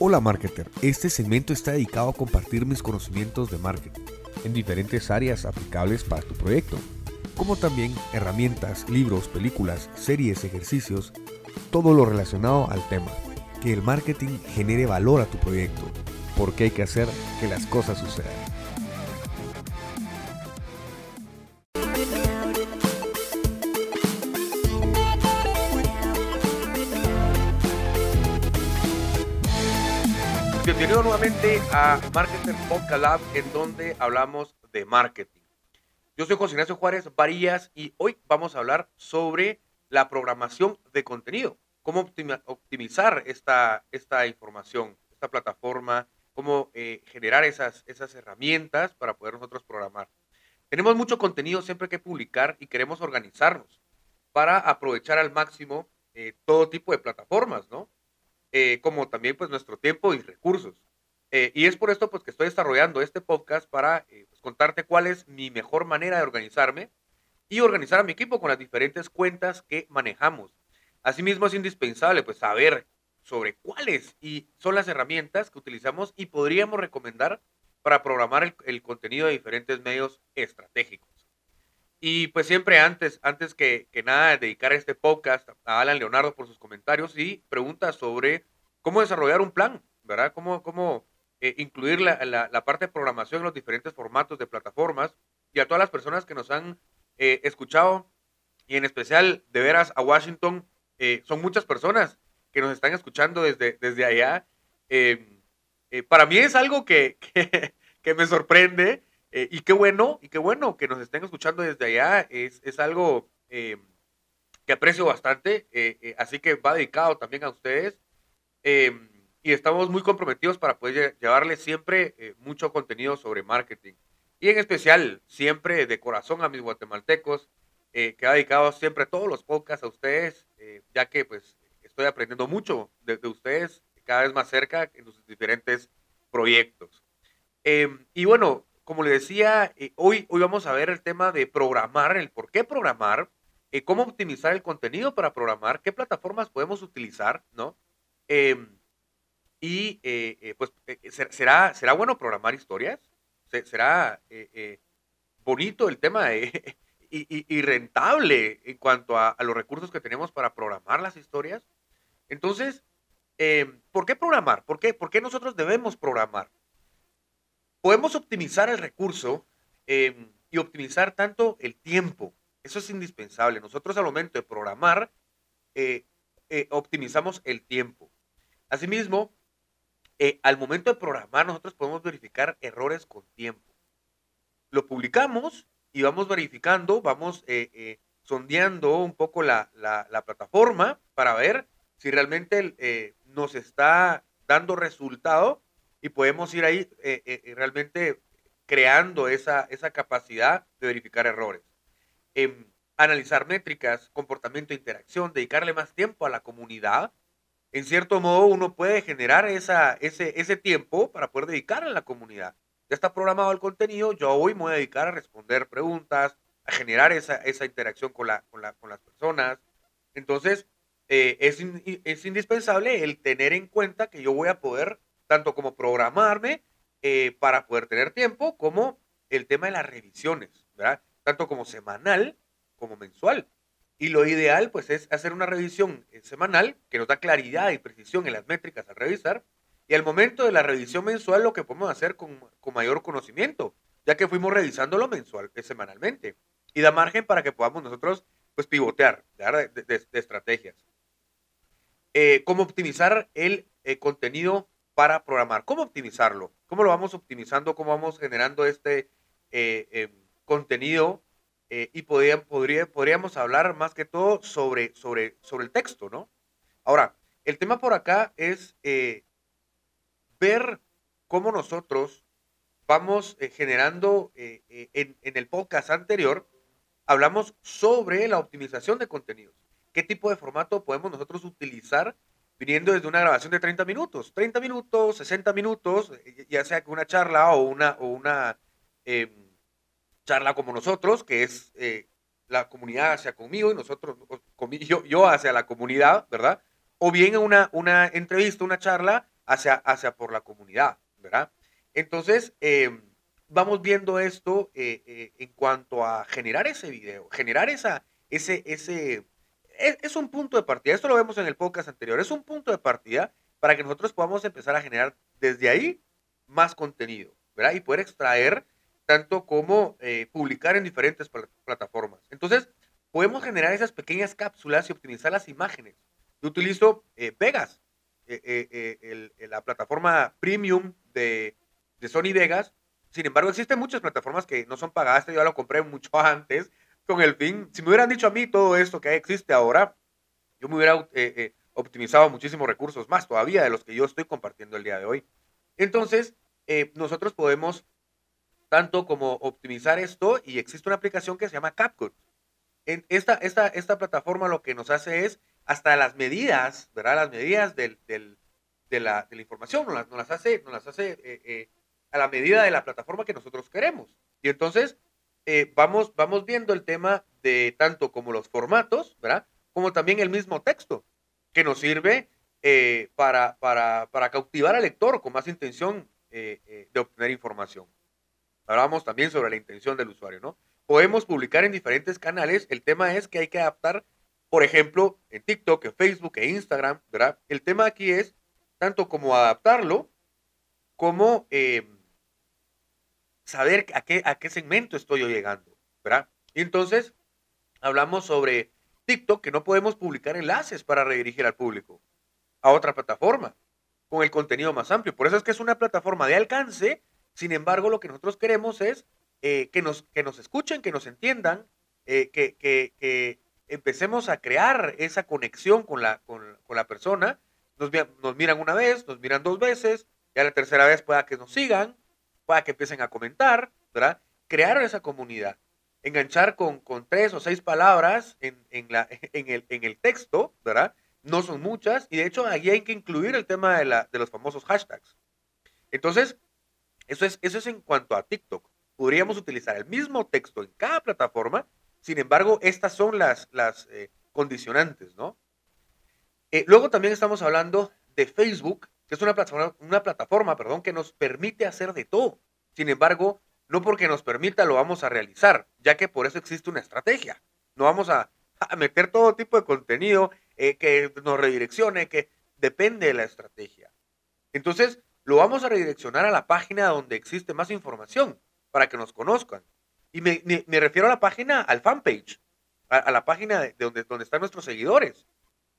Hola marketer, este segmento está dedicado a compartir mis conocimientos de marketing en diferentes áreas aplicables para tu proyecto, como también herramientas, libros, películas, series, ejercicios, todo lo relacionado al tema. Que el marketing genere valor a tu proyecto, porque hay que hacer que las cosas sucedan. A Marketer Podcast Lab, en donde hablamos de marketing. Yo soy José Ignacio Juárez Varillas y hoy vamos a hablar sobre la programación de contenido. Cómo optimizar esta, esta información, esta plataforma, cómo eh, generar esas, esas herramientas para poder nosotros programar. Tenemos mucho contenido siempre que publicar y queremos organizarnos para aprovechar al máximo eh, todo tipo de plataformas, ¿no? Eh, como también pues nuestro tiempo y recursos. Eh, y es por esto pues que estoy desarrollando este podcast para eh, pues, contarte cuál es mi mejor manera de organizarme y organizar a mi equipo con las diferentes cuentas que manejamos. Asimismo es indispensable pues saber sobre cuáles y son las herramientas que utilizamos y podríamos recomendar para programar el, contenido de diferentes medios estratégicos. Y pues siempre antes, antes que, que nada, dedicar este podcast a Alan Leonardo por sus comentarios y preguntas sobre cómo desarrollar un plan, ¿verdad? Cómo, cómo eh, incluir la, parte de programación en los diferentes formatos de plataformas y a todas las personas que nos han eh, escuchado y en especial de veras a Washington. Eh, son muchas personas que nos están escuchando desde, desde allá. para mí es algo que, que, me sorprende eh, y qué bueno, y qué bueno que nos estén escuchando desde allá. Es, es algo eh, que aprecio bastante. Eh, así que va dedicado también a ustedes. Y estamos muy comprometidos para poder llevarles siempre mucho contenido sobre marketing. Y en especial, siempre de corazón a mis guatemaltecos, que ha dedicado siempre todos los podcasts a ustedes, ya que pues estoy aprendiendo mucho de, de, ustedes cada vez más cerca en sus diferentes proyectos. y bueno, como le decía, eh, hoy, hoy vamos a ver el tema de programar, el por qué programar, eh, cómo optimizar el contenido para programar, qué plataformas podemos utilizar, ¿no? Y eh, pues, ¿será, ¿será bueno programar historias? ¿Será bonito el tema y, rentable en cuanto a, los recursos que tenemos para programar las historias? Entonces, ¿por qué programar? ¿Por qué, ¿Por qué nosotros debemos programar? podemos optimizar el recurso y optimizar tanto el tiempo. Eso es indispensable. Nosotros al momento de programar, eh, eh, optimizamos el tiempo. Asimismo, eh, al momento de programar, nosotros podemos verificar errores con tiempo. Lo publicamos y vamos verificando, vamos sondeando un poco la, la, plataforma para ver si realmente nos está dando resultado y podemos ir ahí eh, eh, eh, realmente creando esa, esa capacidad de verificar errores. Em, analizar métricas, comportamiento, interacción, dedicarle más tiempo a la comunidad. En cierto modo, uno puede generar ese, tiempo para poder dedicar a la comunidad. Ya está programado el contenido, yo hoy me voy a dedicar a responder preguntas, a generar esa, interacción con, la, con, la, con las personas. Entonces, es, es indispensable el tener en cuenta que yo voy a poder tanto como programarme eh, para poder tener tiempo, como el tema de las revisiones. Tanto como semanal como mensual. Y lo ideal, pues, es hacer una revisión eh, semanal que nos da claridad y precisión en las métricas al revisar. Y al momento de la revisión mensual, lo que podemos hacer con, con mayor conocimiento, ya que fuimos revisándolo mensual, eh, semanalmente. Y da margen para que podamos nosotros, pues, pivotear de, de, estrategias. cómo optimizar el contenido para programar. ¿Cómo optimizarlo? ¿Cómo lo vamos optimizando? ¿Cómo vamos generando este eh, em, contenido? Eh, y podría, podríamos hablar más que todo sobre, sobre, sobre el texto, ¿no? Ahora, el tema por acá es eh, ver cómo nosotros vamos generando en, en el podcast anterior, hablamos sobre la optimización de contenidos. ¿Qué tipo de formato podemos nosotros utilizar viniendo desde una grabación de 30 minutos, 30 minutos, 60 minutos, eh, ya sea una charla o una, o una em, charla como nosotros, que es eh, la comunidad hacia conmigo y nosotros, yo, yo hacia la comunidad, ¿verdad? O bien una, una entrevista, una charla hacia, hacia por la comunidad, ¿verdad? Entonces, em, vamos viendo esto eh, eh, en cuanto a generar ese video, generar esa, ese, ese, es, es, un punto de partida, esto lo vemos en el podcast anterior, es un punto de partida para que nosotros podamos empezar a generar desde ahí más contenido, ¿verdad? Y poder extraer tanto como eh, publicar en diferentes pl plataformas. Entonces, podemos generar esas pequeñas cápsulas y optimizar las imágenes. Yo utilizo eh, Vegas, eh, la plataforma premium de, Sony Vegas. Sin embargo, existen muchas plataformas que no son pagadas. Yo ya lo compré mucho antes con el fin. Si me hubieran dicho a mí todo esto que existe ahora, yo me hubiera optimizado muchísimos recursos más todavía de los que yo estoy compartiendo el día de hoy. Entonces, nosotros podemos tanto como optimizar esto y existe una aplicación que se llama CapCut. En esta, esta, esta plataforma lo que nos hace es hasta las medidas, ¿verdad? Las medidas del, del, de, la, de, la, información nos las, las hace, las hace eh, eh, a la medida de la plataforma que nosotros queremos. Y entonces eh, vamos, vamos viendo el tema de tanto como los formatos, ¿verdad? Como también el mismo texto, que nos sirve para, para, para, cautivar al lector con más intención de obtener información. Hablábamos también sobre la intención del usuario, ¿no? Podemos publicar en diferentes canales. El tema es que hay que adaptar, por ejemplo, en TikTok, en Facebook, en Instagram, ¿verdad? El tema aquí es tanto como adaptarlo, como eh, saber a qué, a qué segmento estoy yo llegando, ¿verdad? Y entonces, hablamos sobre TikTok, que no podemos publicar enlaces para redirigir al público a otra plataforma con el contenido más amplio. Por eso es que es una plataforma de alcance sin embargo, lo que nosotros queremos es eh, que, nos, que nos escuchen, que nos entiendan, eh, que, que, empecemos a crear esa conexión con la, con, con la persona. Nos, nos, miran una vez, nos miran dos veces, ya la tercera vez pueda que nos sigan, pueda que empiecen a comentar, ¿verdad? Crear esa comunidad. Enganchar con, con tres o seis palabras en, en, la, en, el, en el texto, ¿verdad? No son muchas, y de hecho ahí hay que incluir el tema de, la, de los famosos hashtags. Entonces, eso es, eso es en cuanto a TikTok. Podríamos utilizar el mismo texto en cada plataforma, sin embargo, estas son las, las eh, condicionantes, ¿no? Eh, luego también estamos hablando de Facebook, que es una plataforma, una plataforma perdón, que nos permite hacer de todo. Sin embargo, no porque nos permita lo vamos a realizar, ya que por eso existe una estrategia. No vamos a, a meter todo tipo de contenido eh, que nos redireccione, que depende de la estrategia. Entonces, lo vamos a redireccionar a la página donde existe más información para que nos conozcan. Y me, me, refiero a la página, al fanpage, a, a la página de, donde, donde están nuestros seguidores,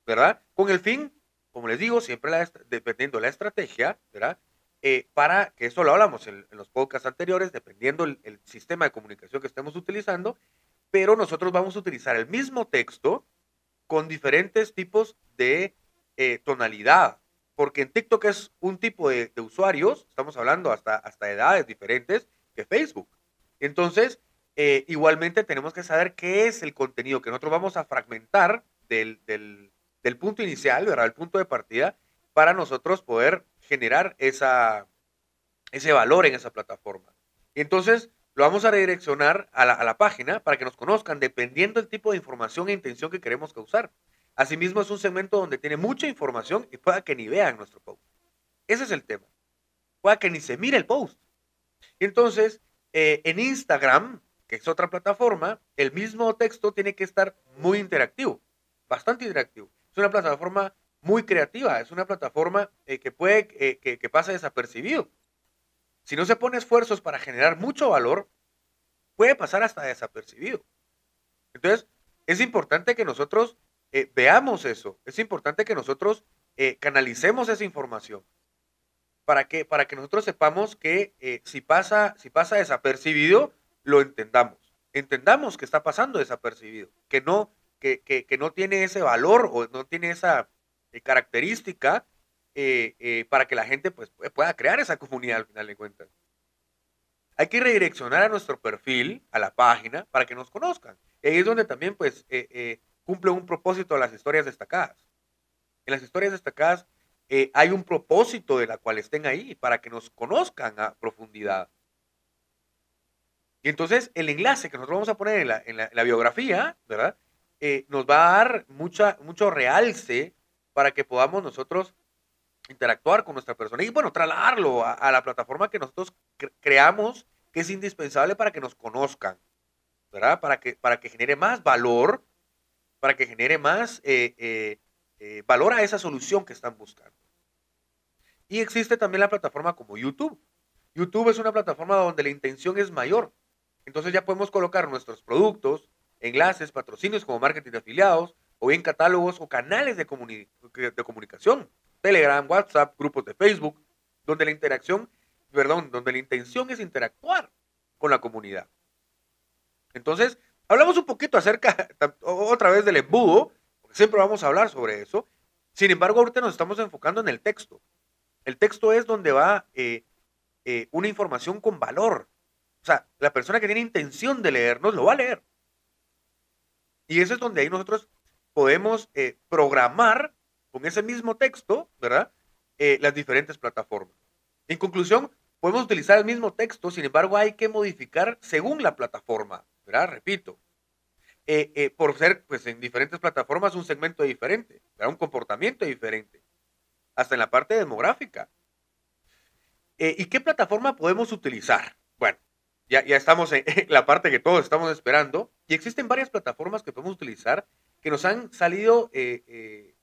¿verdad? Con el fin, como les digo, siempre dependiendo de la estrategia, ¿verdad? Eh, para que eso lo hablamos en, los podcasts anteriores, dependiendo el sistema de comunicación que estemos utilizando, pero nosotros vamos a utilizar el mismo texto con diferentes tipos de eh, tonalidad, porque en TikTok es un tipo de, usuarios, estamos hablando hasta, hasta edades diferentes que Facebook. Entonces, eh, igualmente tenemos que saber qué es el contenido que nosotros vamos a fragmentar del, del, punto inicial, ¿verdad? El punto de partida, para nosotros poder generar esa, ese valor en esa plataforma. Entonces lo vamos a redireccionar a la, a la página para que nos conozcan dependiendo del tipo de información e intención que queremos causar. Asimismo, es un segmento donde tiene mucha información y pueda que ni vean nuestro post. Ese es el tema. Pueda que ni se mire el post. Y entonces, eh, en Instagram, que es otra plataforma, el mismo texto tiene que estar muy interactivo, bastante interactivo. Es una plataforma muy creativa, es una plataforma eh, que puede eh, que, que pase desapercibido. Si no se pone esfuerzos para generar mucho valor, puede pasar hasta desapercibido. Entonces, es importante que nosotros eh, veamos eso. Es importante que nosotros eh, canalicemos esa información para que, para que nosotros sepamos que eh, si, pasa, si pasa desapercibido, lo entendamos. Entendamos que está pasando desapercibido, que no, que, que, que no tiene ese valor o no tiene esa eh, característica eh, para que la gente pues, pueda crear esa comunidad al final de cuentas. Hay que redireccionar a nuestro perfil, a la página, para que nos conozcan. Ahí es donde también pues cumple un propósito a las historias destacadas. En las historias destacadas eh, hay un propósito de la cual estén ahí para que nos conozcan a profundidad. Y entonces el enlace que nosotros vamos a poner en la, en la, en la biografía, ¿verdad? Eh, nos va a dar mucha, mucho realce para que podamos nosotros interactuar con nuestra persona y, bueno, trasladarlo a, la plataforma que nosotros creamos que es indispensable para que nos conozcan, ¿verdad? Para que, para que genere más valor, para que genere más eh, eh, eh, valor a esa solución que están buscando. Y existe también la plataforma como YouTube. YouTube es una plataforma donde la intención es mayor. Entonces ya podemos colocar nuestros productos, enlaces, patrocinios como marketing de afiliados, o bien catálogos o canales de, de comunicación, Telegram, WhatsApp, grupos de Facebook, donde la interacción, perdón, donde la intención es interactuar con la comunidad. Entonces, hablamos un poquito acerca, otra vez del embudo, siempre vamos a hablar sobre eso. Sin embargo, ahorita nos estamos enfocando en el texto. El texto es donde va eh, eh, una información con valor. O sea, la persona que tiene intención de leernos lo va a leer. Y eso es donde ahí nosotros podemos eh, programar con ese mismo texto, ¿verdad? las diferentes plataformas. En conclusión, podemos utilizar el mismo texto, sin embargo, hay que modificar según la plataforma, ¿verdad? Repito, por ser, pues, en diferentes plataformas un segmento diferente, ¿verdad? un comportamiento diferente hasta en la parte demográfica. Eh, ¿Y qué plataforma podemos utilizar? Bueno, ya, ya estamos en, la parte que todos estamos esperando y existen varias plataformas que podemos utilizar que nos han salido eh, eh,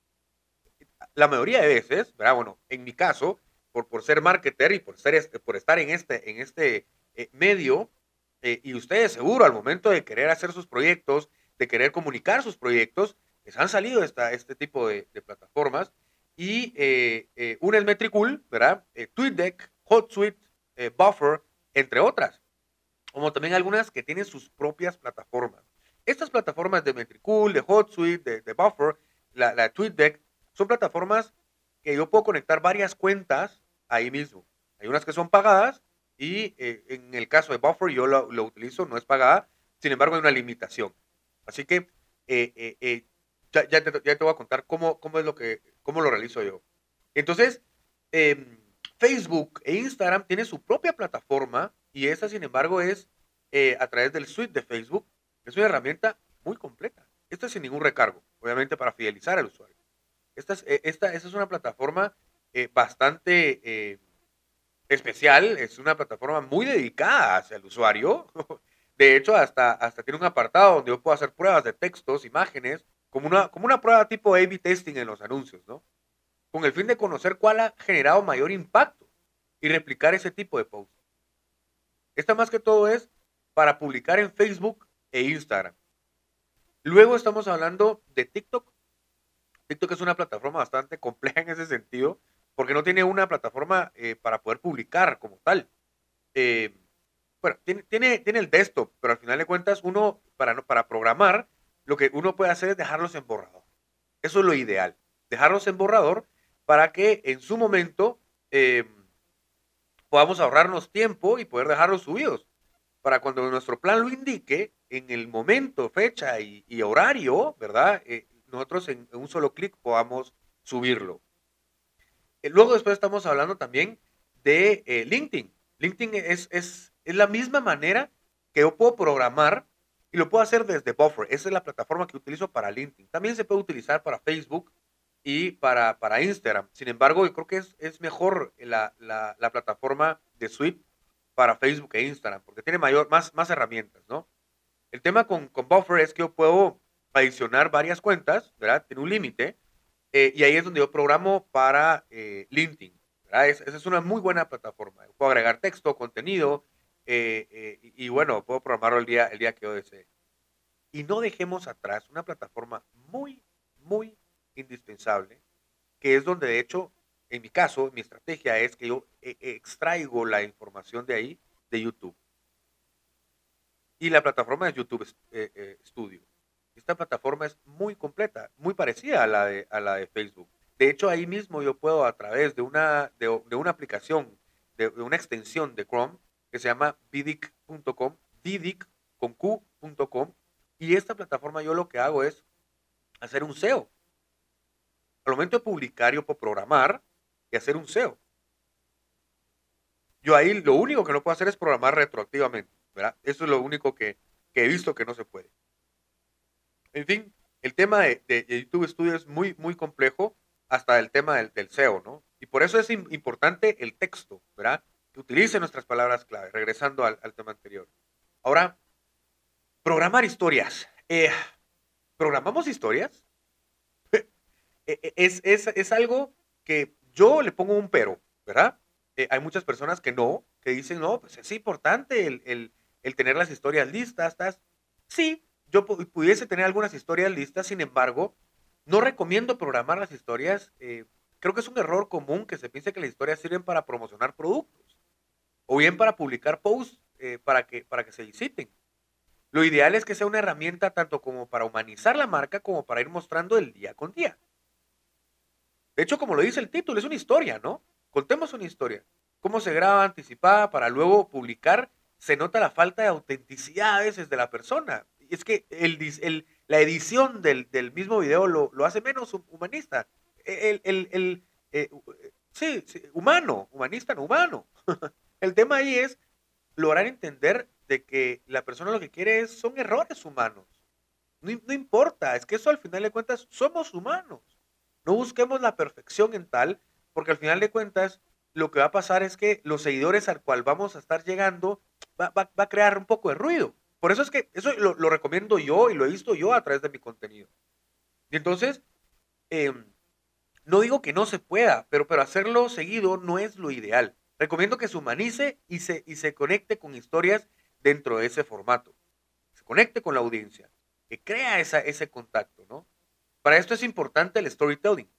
la mayoría de veces, ¿verdad? Bueno, en mi caso, por, por ser marketer y por, ser, por estar en este, en este medio, y ustedes seguro al momento de querer hacer sus proyectos, de querer comunicar sus proyectos, les han salido esta, este tipo de, de plataformas y eh, eh, una es Metricool, ¿verdad? Eh, TweetDeck, HotSuite, Buffer, entre otras. Como también algunas que tienen sus propias plataformas. Estas plataformas de Metricool, de HotSuite, de, Buffer, la, la TweetDeck, son plataformas que yo puedo conectar varias cuentas ahí mismo. Hay unas que son pagadas y en el caso de Buffer yo lo, lo, utilizo, no es pagada, sin embargo hay una limitación. Así que ya, te, voy a contar cómo, cómo es lo que, cómo lo realizo yo. Entonces, em, Facebook e Instagram tienen su propia plataforma y esa, sin embargo, es eh, a través del suite de Facebook. Es una herramienta muy completa. Esto es sin ningún recargo, obviamente para fidelizar al usuario. Esta es, eh, esta, es una plataforma eh, bastante especial, es una plataforma muy dedicada hacia el usuario. De hecho, hasta, hasta tiene un apartado donde yo puedo hacer pruebas de textos, imágenes, como una, como una prueba tipo A-B testing en los anuncios, ¿no? Con el fin de conocer cuál ha generado mayor impacto y replicar ese tipo de posts. Esta más que todo es para publicar en Facebook e Instagram. Luego estamos hablando de TikTok. TikTok es una plataforma bastante compleja en ese sentido, porque no tiene una plataforma eh, para poder publicar como tal. Eh, bueno, tiene, tiene, tiene, el desktop, pero al final de cuentas, uno para, para programar lo que uno puede hacer es dejarlos en borrador. Eso es lo ideal. Dejarlos en borrador para que en su momento em, podamos ahorrarnos tiempo y poder dejarlos subidos. Para cuando nuestro plan lo indique, en el momento, fecha y, horario, ¿verdad? Eh, nosotros en, un solo clic podamos subirlo. Eh, luego después estamos hablando también de eh, LinkedIn. LinkedIn es, es, es la misma manera que yo puedo programar y lo puedo hacer desde Buffer. Esa es la plataforma que utilizo para LinkedIn. También se puede utilizar para Facebook y para, para Instagram. Sin embargo, yo creo que es, es mejor la, la, la, plataforma de Suite para Facebook e Instagram, porque tiene mayor, más, más herramientas, ¿no? El tema con, con Buffer es que yo puedo adicionar varias cuentas. Tiene un límite, eh, y ahí es donde yo programo para eh, LinkedIn, esa es una muy buena plataforma. puedo agregar texto, contenido, eh, y, bueno, puedo programarlo el día, el día que yo desee. Y no dejemos atrás una plataforma muy, muy indispensable, que es donde de hecho, en mi caso, mi estrategia es que yo extraigo la información de ahí, de YouTube. Y la plataforma es YouTube Studio. Esta plataforma es muy completa, muy parecida a la de, a la de Facebook. De hecho, ahí mismo yo puedo a través de una, de, una aplicación, de, una extensión de Chrome, que se llama vidic.com, vidic con Q.com. Y esta plataforma yo lo que hago es hacer un SEO. Al momento de publicar, yo puedo programar y hacer un SEO. Yo ahí lo único que no puedo hacer es programar retroactivamente, ¿verdad? Eso es lo único que, he visto que no se puede. En fin, el tema de, YouTube Studio es muy, muy complejo, hasta el tema del, SEO, ¿no? Y por eso es importante el texto, ¿verdad? Que utilice nuestras palabras clave, regresando al, tema anterior. Ahora, programar historias. Eh, ¿Programamos historias? E, e, es, es, algo que yo le pongo un pero, ¿verdad? Eh, hay muchas personas que no, que dicen, no, pues es importante el, tener las historias listas. ¿estás? Sí, yo pudiese tener algunas historias listas, sin embargo, no recomiendo programar las historias. Eh, creo que es un error común que se piense que las historias sirven para promocionar productos o bien para publicar posts eh, para, que, para que se visiten. Lo ideal es que sea una herramienta tanto como para humanizar la marca como para ir mostrando el día con día. De hecho, como lo dice el título, es una historia, ¿no? Contemos una historia. Cómo se graba anticipada para luego publicar, se nota la falta de autenticidad a veces de la persona. Es que el, el, la edición del, mismo video lo, hace menos humanista. El, el eh, sí, humano, humanista no humano. el tema ahí es lograr entender de que la persona lo que quiere es, son errores humanos. No, no, importa, es que eso al final de cuentas somos humanos. No busquemos la perfección en tal, porque al final de cuentas lo que va a pasar es que los seguidores al cual vamos a estar llegando va, a crear un poco de ruido. Por eso es que eso lo, recomiendo yo y lo he visto yo a través de mi contenido. Y entonces, em, no digo que no se pueda, pero, pero hacerlo seguido no es lo ideal. Recomiendo que se humanice y se, y se conecte con historias dentro de ese formato. Se conecte con la audiencia, que crea esa, ese contacto, ¿no? Para esto es importante el storytelling.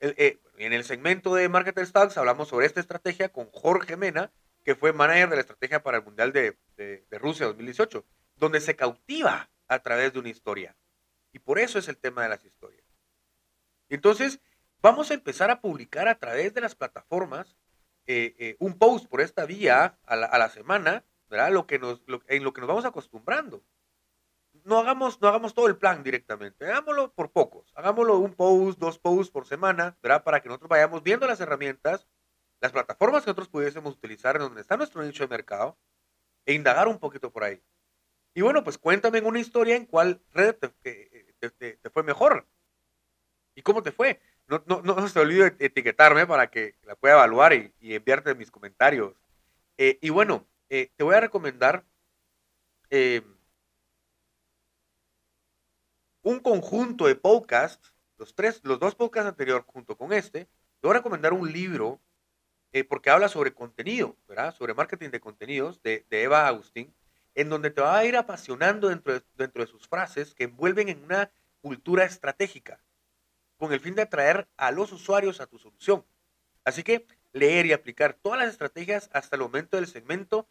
Eh, en el segmento de Marketer Stocks hablamos sobre esta estrategia con Jorge Mena, que fue manager de la estrategia para el Mundial de, de, Rusia 2018, donde se cautiva a través de una historia. Y por eso es el tema de las historias. Entonces, vamos a empezar a publicar a través de las plataformas eh, eh, un post por esta vía a la, semana, ¿verdad? Lo que nos, en lo que nos vamos acostumbrando. No hagamos, no hagamos todo el plan directamente, hagámoslo por pocos, hagámoslo un post, dos posts por semana, ¿verdad? Para que nosotros vayamos viendo las herramientas, las plataformas que nosotros pudiésemos utilizar en donde está nuestro nicho de mercado e indagar un poquito por ahí. Y bueno, pues cuéntame una historia en cuál red te fue mejor. ¿Y cómo te fue? No, no, no se olvide etiquetarme para que la pueda evaluar y, enviarte mis comentarios. Eh, y bueno, eh, te voy a recomendar eh, un conjunto de podcasts, los, tres, los dos podcasts anteriores junto con este. Te voy a recomendar un libro porque habla sobre contenido, ¿verdad? Sobre marketing de contenidos de, Eva Agustín, en donde te va a ir apasionando dentro de, dentro de sus frases que envuelven en una cultura estratégica con el fin de atraer a los usuarios a tu solución. Así que leer y aplicar todas las estrategias hasta el momento del segmento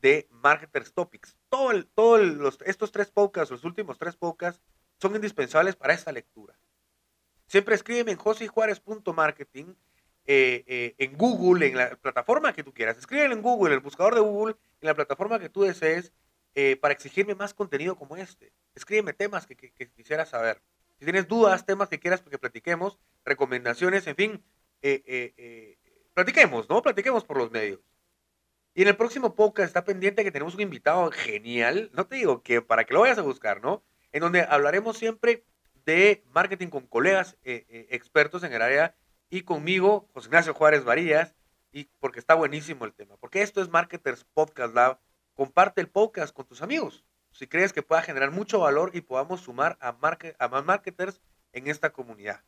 de Marketers Topics. Todos todo estos tres podcasts, los últimos tres podcasts, son indispensables para esta lectura. Siempre escríbeme en josijuárez.marketing, eh, eh, en Google, en la plataforma que tú quieras. Escríbeme en Google, en el buscador de Google, en la plataforma que tú desees, eh, para exigirme más contenido como este. Escríbeme temas que, que, que quisieras saber. Si tienes dudas, temas que quieras que platiquemos, recomendaciones, en fin, eh, platiquemos, ¿no? Platiquemos por los medios. Y en el próximo podcast está pendiente que tenemos un invitado genial, no te digo que para que lo vayas a buscar, ¿no? En donde hablaremos siempre de marketing con colegas expertos en el área y conmigo, José Ignacio Juárez Varillas, y porque está buenísimo el tema, porque esto es Marketers Podcast Lab. Comparte el podcast con tus amigos si crees que pueda generar mucho valor y podamos sumar a, a más marketers en esta comunidad.